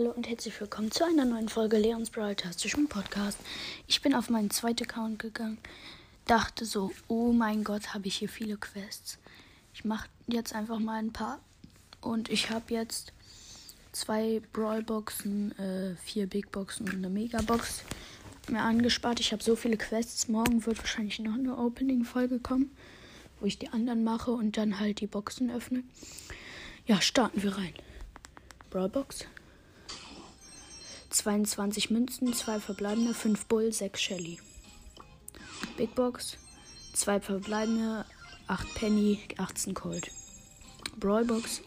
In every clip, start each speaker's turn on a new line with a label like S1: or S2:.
S1: Hallo und herzlich willkommen zu einer neuen Folge Leons Broadcastischen Podcast. Ich bin auf meinen zweiten Account gegangen, dachte so, oh mein Gott, habe ich hier viele Quests. Ich mache jetzt einfach mal ein paar und ich habe jetzt zwei Brawlboxen, äh, vier Big Boxen und eine Megabox mir angespart. Ich habe so viele Quests. Morgen wird wahrscheinlich noch eine Opening-Folge kommen, wo ich die anderen mache und dann halt die Boxen öffne. Ja, starten wir rein. Brawlbox. 22 Münzen, 2 verbleibende, 5 Bull, 6 Shelly. Big Box, 2 verbleibende, 8 Penny, 18 Cold. Brawlbox,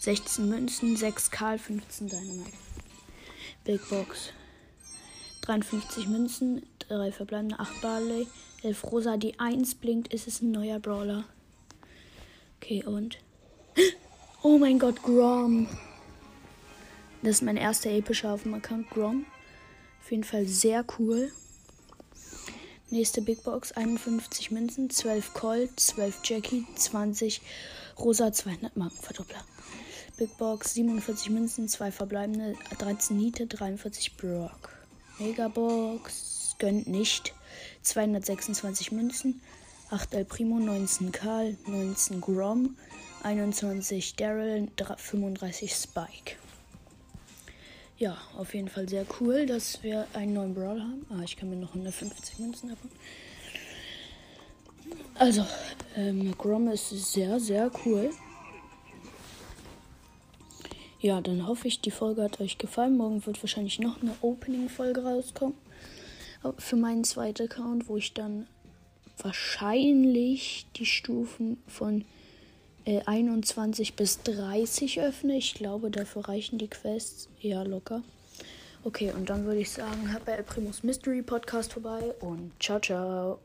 S1: 16 Münzen, 6 Karl, 15 Dynamite. Big Box, 53 Münzen, 3 verbleibende, 8 Barley, 11 Rosa. Die 1 blinkt, ist es ein neuer Brawler. Okay, und. Oh mein Gott, Grom. Das ist mein erster epischer auf dem Account Grom. Auf jeden Fall sehr cool. Nächste Big Box, 51 Münzen, 12 Colt, 12 Jackie, 20 Rosa, 200 Markenverdoppler. Big Box, 47 Münzen, 2 verbleibende, 13 Niete, 43 Brock. Megabox, gönnt nicht, 226 Münzen, 8 El Primo, 19 Karl, 19 Grom, 21 Daryl, 35 Spike. Ja, auf jeden Fall sehr cool, dass wir einen neuen Brawl haben. Ah, ich kann mir noch 150 Münzen davon. Also, ähm, Grom ist sehr, sehr cool. Ja, dann hoffe ich, die Folge hat euch gefallen. Morgen wird wahrscheinlich noch eine Opening-Folge rauskommen. Für meinen zweiten Account, wo ich dann wahrscheinlich die Stufen von äh, 21 bis 30 öffne. Ich glaube, dafür reichen die Quests eher locker. Okay, und dann würde ich sagen, hört bei El Primus Mystery Podcast vorbei und ciao, ciao.